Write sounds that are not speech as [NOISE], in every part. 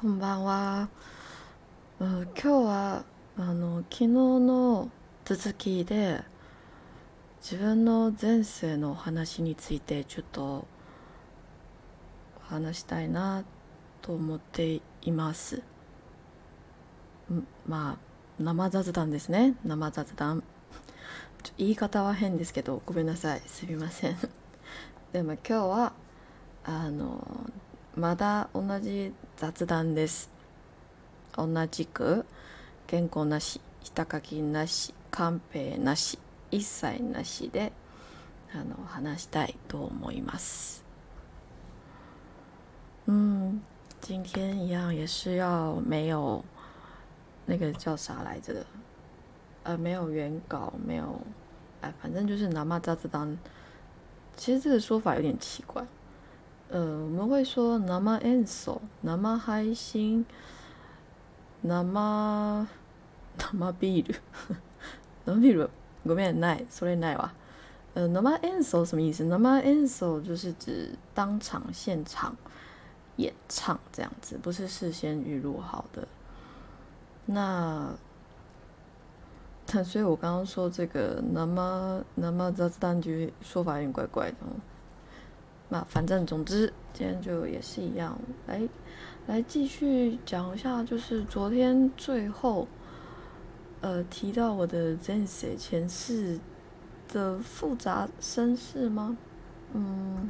こんばんは。うん今日はあの昨日の続きで自分の前世の話についてちょっと話したいなと思っています。まあ生雑談ですね生雑談ちょ言い方は変ですけどごめんなさいすみませんでも今日はあのまだ同じ雑談です。同じく原稿なし下書きなしカンペなし一切なしであの話したいと思います。嗯今天一样也是要没有那个叫啥来着？的呃没有原稿没有。哎反正就是拿嘛杂子当其实这个说法有点奇怪。呃，我们会说生演奏、生配信、生生ビール、生ビールごめんないそれないわ。呃，生演奏什么意思？生演奏就是指当场现场演唱这样子，不是事先预录好的。那，那所以我刚刚说这个生生雑談局说法有点怪怪的哦。 那反正总之，今天就也是一样，来来继续讲一下，就是昨天最后，呃，提到我的前世前世的复杂身世吗？嗯，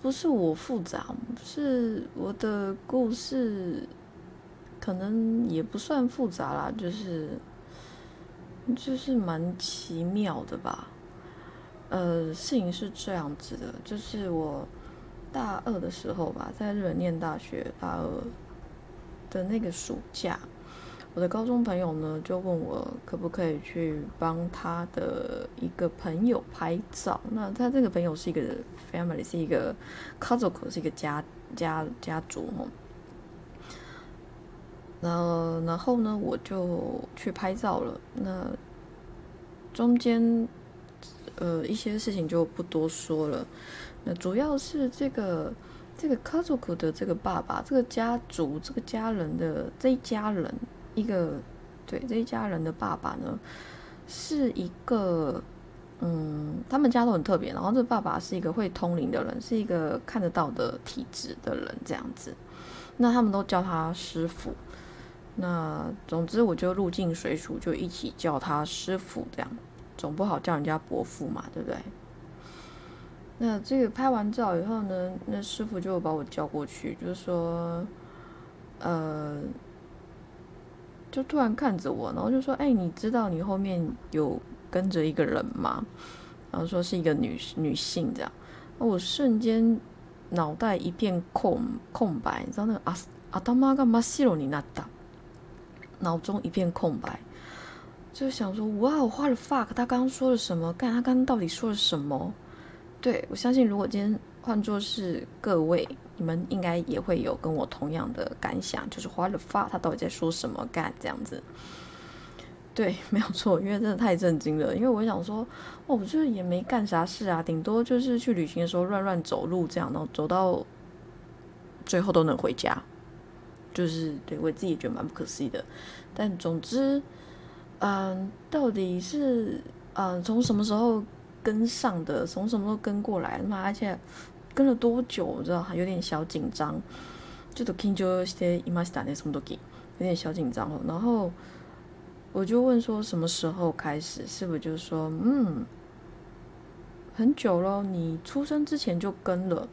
不是我复杂，是我的故事，可能也不算复杂啦，就是就是蛮奇妙的吧。呃，事情是这样子的，就是我大二的时候吧，在日本念大学大二的那个暑假，我的高中朋友呢就问我可不可以去帮他的一个朋友拍照。那他这个朋友是一个 family，是一个 c o s c o，是一个家家家族哦。然后，然后呢，我就去拍照了。那中间。呃，一些事情就不多说了。那主要是这个这个家族的这个爸爸，这个家族这个家人的这一家人，一个对这一家人的爸爸呢，是一个嗯，他们家都很特别。然后这爸爸是一个会通灵的人，是一个看得到的体质的人，这样子。那他们都叫他师傅。那总之，我就入境水属，就一起叫他师傅这样。总不好叫人家伯父嘛，对不对？那这个拍完照以后呢，那师傅就把我叫过去，就是说，呃，就突然看着我，然后就说：“哎，你知道你后面有跟着一个人吗？”然后说是一个女女性这样。我瞬间脑袋一片空空白，你知道那个阿阿达玛干嘛西罗尼那达，脑中一片空白。就想说，哇，我花了 fuck，他刚刚说了什么？干，他刚刚到底说了什么？对我相信，如果今天换作是各位，你们应该也会有跟我同样的感想，就是花了 fuck，他到底在说什么？干这样子，对，[LAUGHS] 没有错，因为真的太震惊了。因为我想说，哦，我就是也没干啥事啊，顶多就是去旅行的时候乱乱走路这样，然后走到最后都能回家，就是对我自己也觉得蛮不可思议的。但总之。嗯，到底是嗯从什么时候跟上的？从什么时候跟过来？嘛，而且跟了多久？我知道有点小紧张，就都緊張していましたね。什么時有点小紧张哦。然后我就问说什么时候开始？是不是就说嗯很久了？你出生之前就跟了？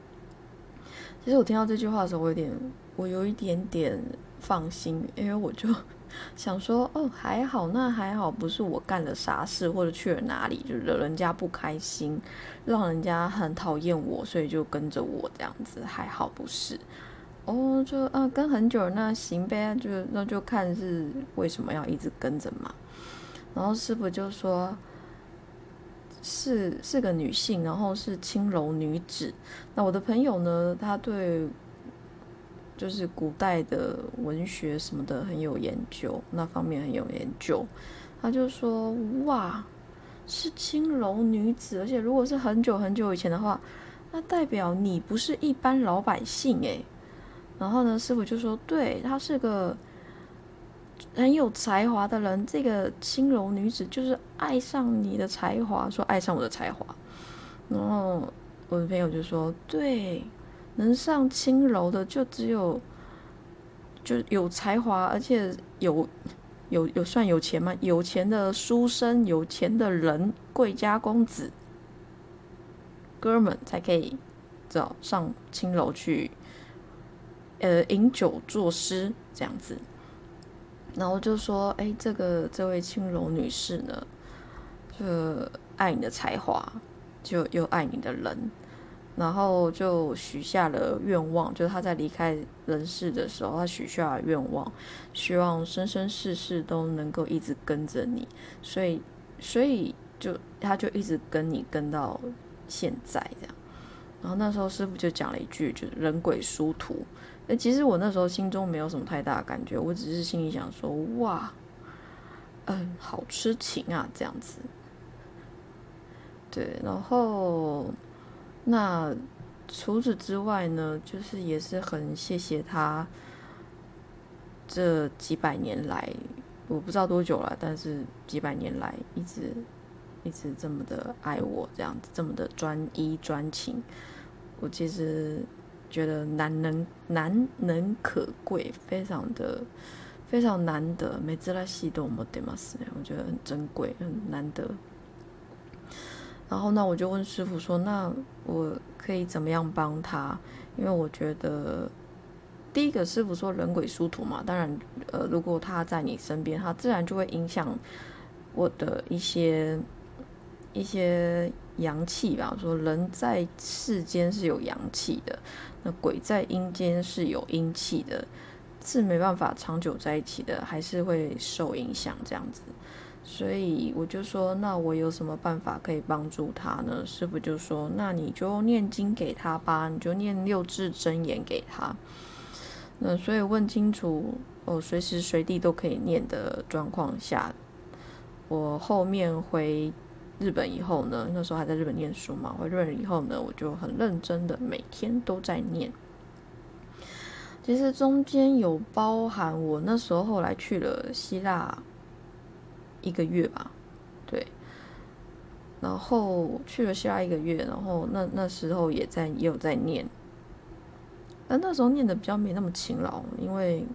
其实我听到这句话的时候，我有点我有一点点放心，因为我就。 [LAUGHS] 想说哦，还好，那还好，不是我干了啥事或者去了哪里，就惹人家不开心，让人家很讨厌我，所以就跟着我这样子，还好不是。哦，就啊，跟很久那行呗，就那就看是为什么要一直跟着嘛。然后师傅就说，是是个女性，然后是青楼女子。那我的朋友呢，他对。就是古代的文学什么的很有研究，那方面很有研究。他就说：“哇，是青楼女子，而且如果是很久很久以前的话，那代表你不是一般老百姓诶。然后呢，师傅就说，对，她是个很有才华的人。这个青楼女子就是爱上你的才华，说爱上我的才华。然后我的朋友就说，对，能上青楼的就只有就有才华，而且有有有算有钱吗？有钱的书生，有钱的人，贵家公子。哥们才可以找上青楼去，呃，饮酒作诗这样子。然后就说：“哎，这个这位青楼女士呢，就爱你的才华，就又爱你的人，然后就许下了愿望，就是他在离开人世的时候，他许下了愿望，希望生生世世都能够一直跟着你。所以，所以就他就一直跟你跟到。”现在这样，然后那时候师傅就讲了一句，就是“人鬼殊途”。哎，其实我那时候心中没有什么太大的感觉，我只是心里想说：“哇，嗯，好痴情啊，这样子。”对，然后那除此之外呢，就是也是很谢谢他这几百年来，我不知道多久了，但是几百年来一直。一直这么的爱我，这样子这么的专一专情，我其实觉得难能难能可贵，非常的非常难得。每次来西都莫得嘛斯，我觉得很珍贵，很难得。然后呢我就问师傅说：“那我可以怎么样帮他？”因为我觉得第一个师傅说人鬼殊途嘛，当然，呃，如果他在你身边，他自然就会影响我的一些。一些阳气吧，说人在世间是有阳气的，那鬼在阴间是有阴气的，是没办法长久在一起的，还是会受影响这样子。所以我就说，那我有什么办法可以帮助他呢？师傅就说，那你就念经给他吧，你就念六字真言给他。那所以问清楚哦，随时随地都可以念的状况下，我后面回。日本以后呢，那时候还在日本念书嘛。回日本以后呢，我就很认真的每天都在念。其实中间有包含我那时候后来去了希腊一个月吧，对。然后去了希腊一个月，然后那那时候也在也有在念，但那时候念的比较没那么勤劳，因为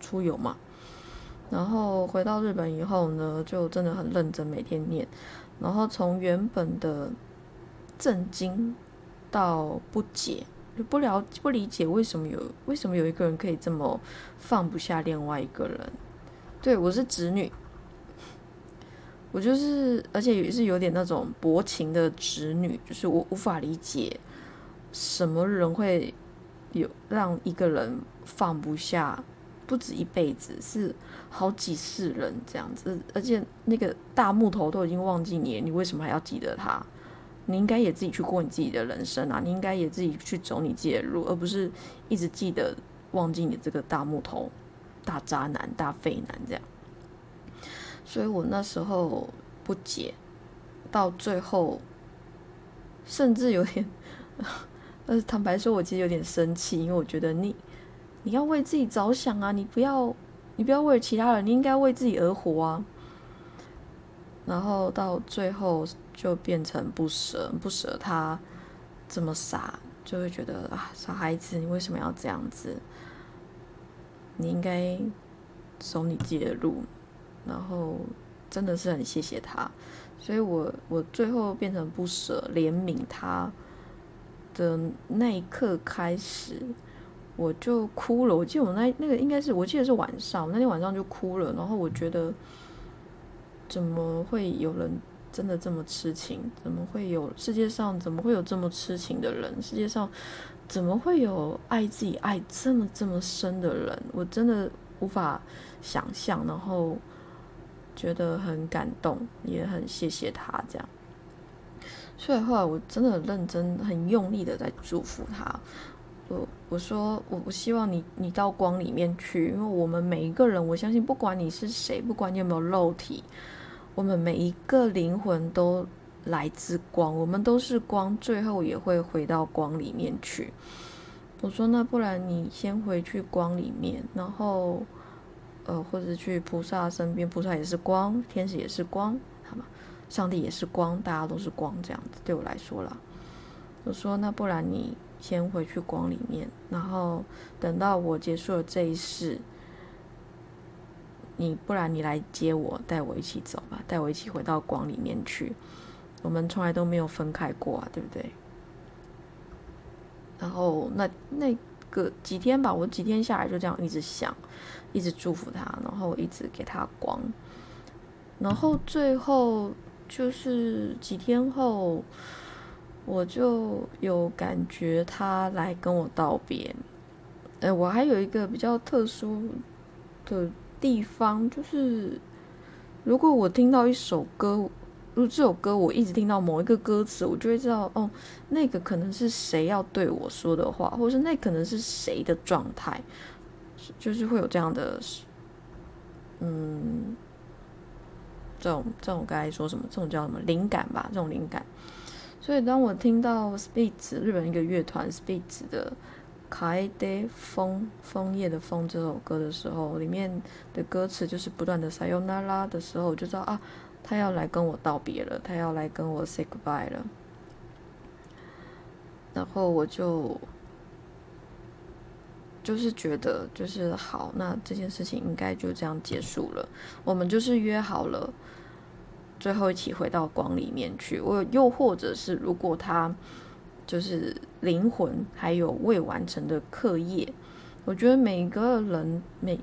出游嘛。然后回到日本以后呢，就真的很认真每天念。然后从原本的震惊到不解，就不了不理解为什么有为什么有一个人可以这么放不下另外一个人。对我是侄女，我就是而且也是有点那种薄情的侄女，就是我无法理解什么人会有让一个人放不下。不止一辈子，是好几世人这样子，而且那个大木头都已经忘记你，你为什么还要记得他？你应该也自己去过你自己的人生啊！你应该也自己去走你自己的路，而不是一直记得忘记你这个大木头、大渣男、大废男这样。所以我那时候不解，到最后甚至有点，[LAUGHS] 呃，坦白说，我其实有点生气，因为我觉得你。你要为自己着想啊！你不要，你不要为了其他人，你应该为自己而活啊！然后到最后就变成不舍，不舍他这么傻，就会觉得啊，傻孩子，你为什么要这样子？你应该走你自己的路。然后真的是很谢谢他，所以我我最后变成不舍、怜悯他的那一刻开始。我就哭了，我记得我那那个应该是我记得是晚上，那天晚上就哭了。然后我觉得，怎么会有人真的这么痴情？怎么会有世界上怎么会有这么痴情的人？世界上怎么会有爱自己爱这么这么深的人？我真的无法想象。然后觉得很感动，也很谢谢他这样。所以后来我真的很认真、很用力的在祝福他。我我说我我希望你你到光里面去，因为我们每一个人，我相信不管你是谁，不管你有没有肉体，我们每一个灵魂都来自光，我们都是光，最后也会回到光里面去。我说那不然你先回去光里面，然后呃或者去菩萨身边，菩萨也是光，天使也是光，好吗？上帝也是光，大家都是光，这样子对我来说啦。我说那不然你先回去光里面，然后等到我结束了这一世，你不然你来接我，带我一起走吧，带我一起回到光里面去。我们从来都没有分开过啊，对不对？然后那那个几天吧，我几天下来就这样一直想，一直祝福他，然后一直给他光，然后最后就是几天后，我就有感觉他来跟我道别。哎，我还有一个比较特殊的地方，就是如果我听到一首歌。如果这首歌我一直听到某一个歌词，我就会知道哦，那个可能是谁要对我说的话，或是那可能是谁的状态，就是会有这样的，嗯，这种这种该说什么？这种叫什么灵感吧？这种灵感。所以当我听到 Spitz 日本一个乐团 Spitz 的《开的枫枫叶的枫》这首歌的时候，里面的歌词就是不断的 Sayonara 的时候，我就知道啊。他要来跟我道别了，他要来跟我 say goodbye 了，然后我就就是觉得就是好，那这件事情应该就这样结束了。我们就是约好了，最后一起回到光里面去。我又或者是如果他就是灵魂还有未完成的课业，我觉得每一个人每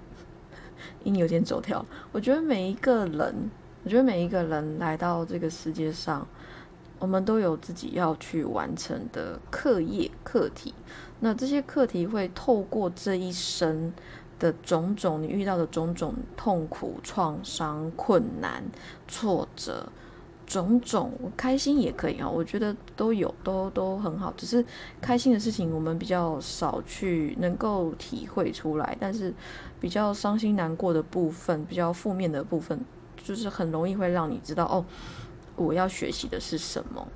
[LAUGHS] 音有点走跳，我觉得每一个人。我觉得每一个人来到这个世界上，我们都有自己要去完成的课业课题。那这些课题会透过这一生的种种，你遇到的种种痛苦、创伤、困难、挫折，种种，开心也可以啊。我觉得都有，都都很好。只是开心的事情，我们比较少去能够体会出来，但是比较伤心难过的部分，比较负面的部分。就是很容易会让你知道哦，我要学习的是什么。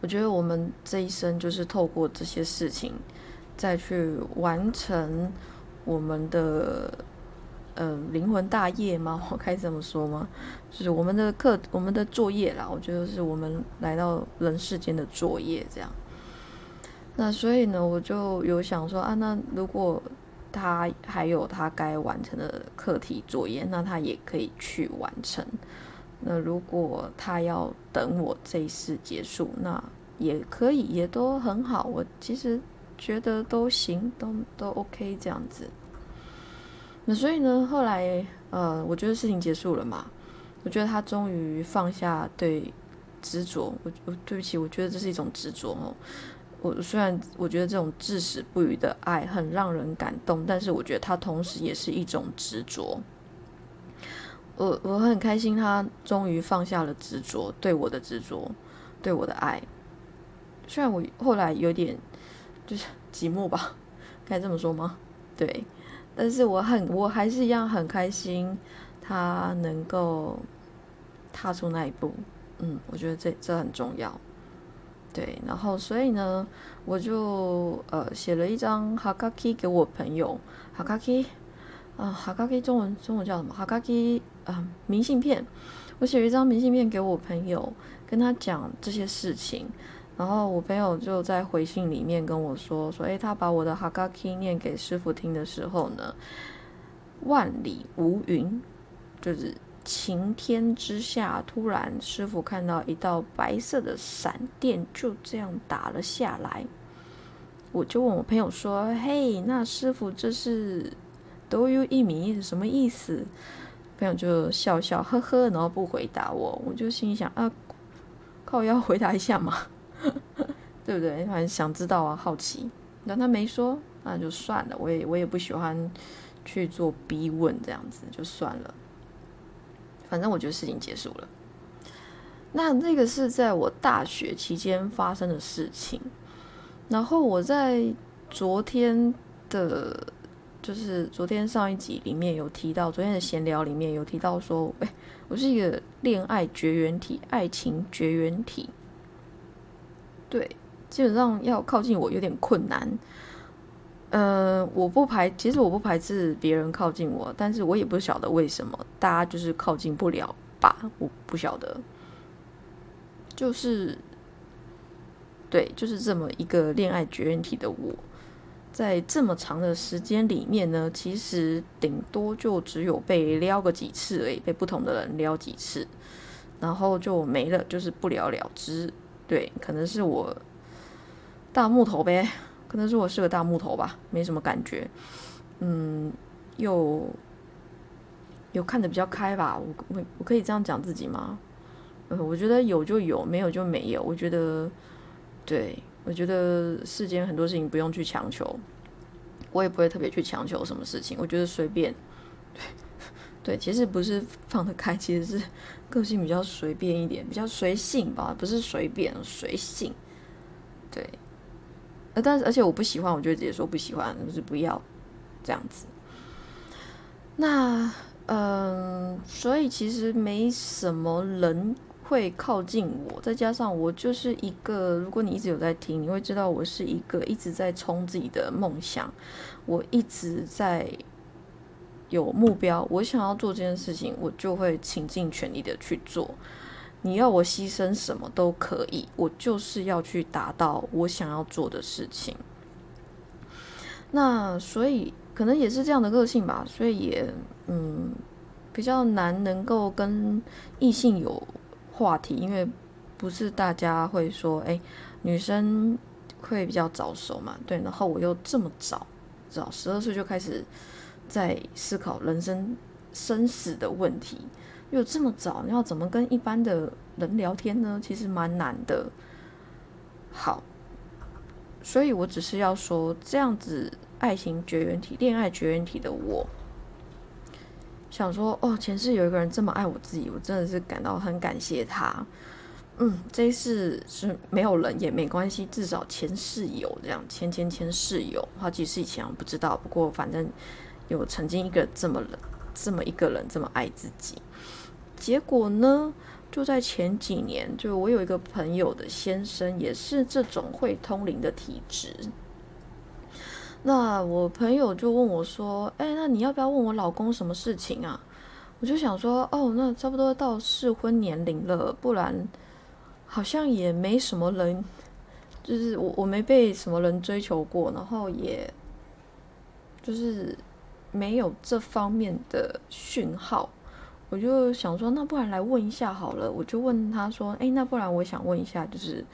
我觉得我们这一生就是透过这些事情，再去完成我们的呃灵魂大业吗？[LAUGHS] 我可以这么说吗？就是我们的课，我们的作业啦。我觉得是我们来到人世间的作业这样。那所以呢，我就有想说啊，那如果。他还有他该完成的课题作业，那他也可以去完成。那如果他要等我这一世结束，那也可以，也都很好。我其实觉得都行，都都 OK 这样子。那所以呢，后来呃，我觉得事情结束了嘛，我觉得他终于放下对执着。我我对不起，我觉得这是一种执着哦。我虽然我觉得这种至死不渝的爱很让人感动，但是我觉得他同时也是一种执着。我我很开心，他终于放下了执着，对我的执着，对我的爱。虽然我后来有点就是寂寞吧，该这么说吗？对，但是我很我还是一样很开心，他能够踏出那一步。嗯，我觉得这这很重要。对，然后所以呢，我就呃写了一张哈卡 k 给我朋友，哈卡 k 啊哈卡 k 中文中文叫什么？哈卡 k 啊明信片，我写了一张明信片给我朋友，跟他讲这些事情，然后我朋友就在回信里面跟我说说，诶，他把我的哈卡 k 念给师傅听的时候呢，万里无云，就是。晴天之下，突然师傅看到一道白色的闪电，就这样打了下来。我就问我朋友说：“嘿，那师傅这是都有一米什么意思？”朋友就笑笑呵呵，然后不回答我。我就心想啊，靠，要回答一下嘛，[LAUGHS] 对不对？反正想知道啊，好奇。但他没说，那就算了。我也我也不喜欢去做逼问，这样子就算了。反正我觉得事情结束了。那那个是在我大学期间发生的事情。然后我在昨天的，就是昨天上一集里面有提到，昨天的闲聊里面有提到说，哎，我是一个恋爱绝缘体，爱情绝缘体。对，基本上要靠近我有点困难。呃，我不排，其实我不排斥别人靠近我，但是我也不晓得为什么大家就是靠近不了吧？我不晓得，就是对，就是这么一个恋爱绝缘体的我，在这么长的时间里面呢，其实顶多就只有被撩个几次而已，被不同的人撩几次，然后就没了，就是不了了之。对，可能是我大木头呗。可能是我是个大木头吧，没什么感觉，嗯，又有看得比较开吧，我我我可以这样讲自己吗？呃，我觉得有就有，没有就没有。我觉得，对我觉得世间很多事情不用去强求，我也不会特别去强求什么事情。我觉得随便，[LAUGHS] 对，其实不是放得开，其实是个性比较随便一点，比较随性吧，不是随便，随性，对。呃，但是而且我不喜欢，我就直接说不喜欢，就是不要这样子。那嗯，所以其实没什么人会靠近我，再加上我就是一个，如果你一直有在听，你会知道我是一个一直在冲自己的梦想，我一直在有目标，我想要做这件事情，我就会倾尽全力的去做。你要我牺牲什么都可以，我就是要去达到我想要做的事情。那所以可能也是这样的个性吧，所以也嗯比较难能够跟异性有话题，因为不是大家会说，哎，女生会比较早熟嘛，对。然后我又这么早，早十二岁就开始在思考人生生死的问题。又这么早，你要怎么跟一般的人聊天呢？其实蛮难的。好，所以我只是要说，这样子爱情绝缘体、恋爱绝缘体的我，想说哦，前世有一个人这么爱我自己，我真的是感到很感谢他。嗯，这一世是没有人也没关系，至少前世有这样，前前前世有，好几世以前我不知道，不过反正有曾经一个这么人，这么一个人这么爱自己。结果呢？就在前几年，就我有一个朋友的先生也是这种会通灵的体质。那我朋友就问我说：“哎，那你要不要问我老公什么事情啊？”我就想说：“哦，那差不多到适婚年龄了，不然好像也没什么人，就是我我没被什么人追求过，然后也就是没有这方面的讯号。”我就想说，那不然来问一下好了。我就问他说：“哎，那不然我想问一下，就是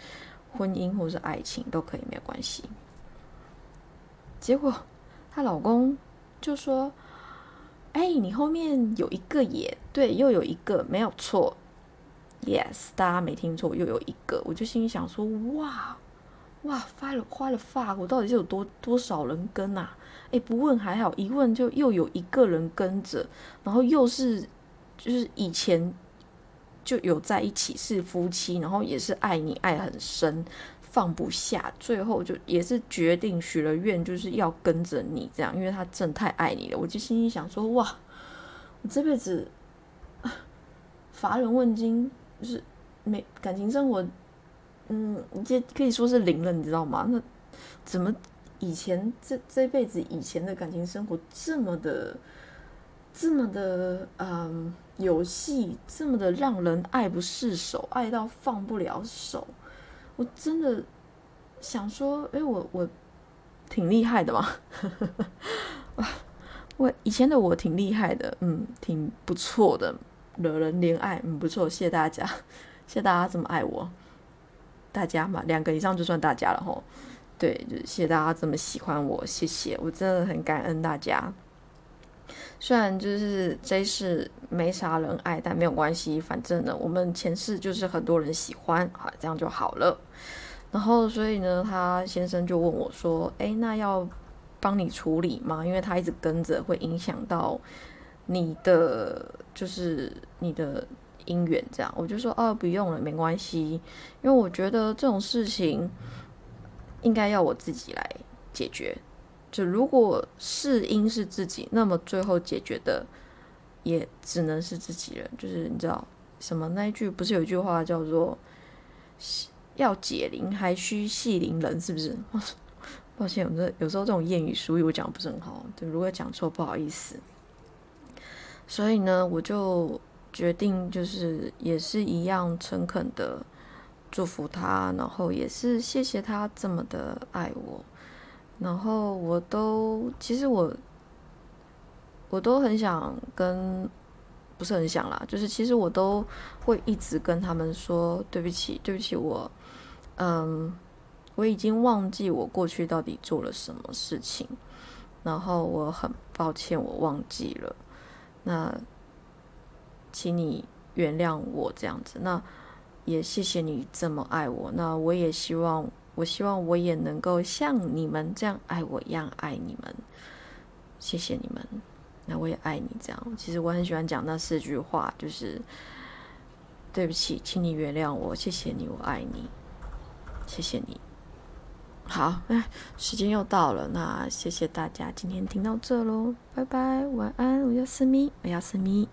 婚姻或是爱情都可以，没有关系。”结果她老公就说：“哎，你后面有一个也对，又有一个没有错，yes，大家没听错，又有一个。”我就心里想说：“哇哇，发了花了发，我到底是有多多少人跟啊？哎，不问还好，一问就又有一个人跟着，然后又是。”就是以前就有在一起是夫妻，然后也是爱你爱很深，放不下，最后就也是决定许了愿，就是要跟着你这样，因为他真的太爱你了。我就心里想说，哇，我这辈子乏人问津，就是没感情生活，嗯，这可以说是零了，你知道吗？那怎么以前这这辈子以前的感情生活这么的？这么的嗯游戏，这么的让人爱不释手，爱到放不了手。我真的想说，哎，我我挺厉害的嘛，[LAUGHS] 我以前的我挺厉害的，嗯，挺不错的，惹人怜爱，嗯，不错，谢谢大家，谢 [LAUGHS] 谢大家这么爱我，大家嘛，两个以上就算大家了吼。对，就谢谢大家这么喜欢我，谢谢，我真的很感恩大家。虽然就是这世没啥人爱，但没有关系，反正呢，我们前世就是很多人喜欢，好，这样就好了。然后，所以呢，他先生就问我说：“哎，那要帮你处理吗？因为他一直跟着，会影响到你的，就是你的姻缘。”这样，我就说：“哦，不用了，没关系，因为我觉得这种事情应该要我自己来解决。”就如果是因是自己，那么最后解决的也只能是自己人。就是你知道什么那一句不是有一句话叫做“要解铃还需系铃人”，是不是？[LAUGHS] 抱歉，我这有时候这种谚语俗语我讲的不是很好，对，如果讲错不好意思。所以呢，我就决定就是也是一样诚恳的祝福他，然后也是谢谢他这么的爱我，然后我都其实我我都很想跟，不是很想啦，就是其实我都会一直跟他们说对不起，对不起，我嗯。我已经忘记我过去到底做了什么事情，然后我很抱歉，我忘记了。那，请你原谅我这样子。那也谢谢你这么爱我。那我也希望，我希望我也能够像你们这样爱我一样爱你们。谢谢你们。那我也爱你。这样，其实我很喜欢讲那四句话，就是对不起，请你原谅我，谢谢你，我爱你，谢谢你。好，哎，时间又到了，那谢谢大家今天听到这喽，拜拜，晚安，我叫思密，我叫思密。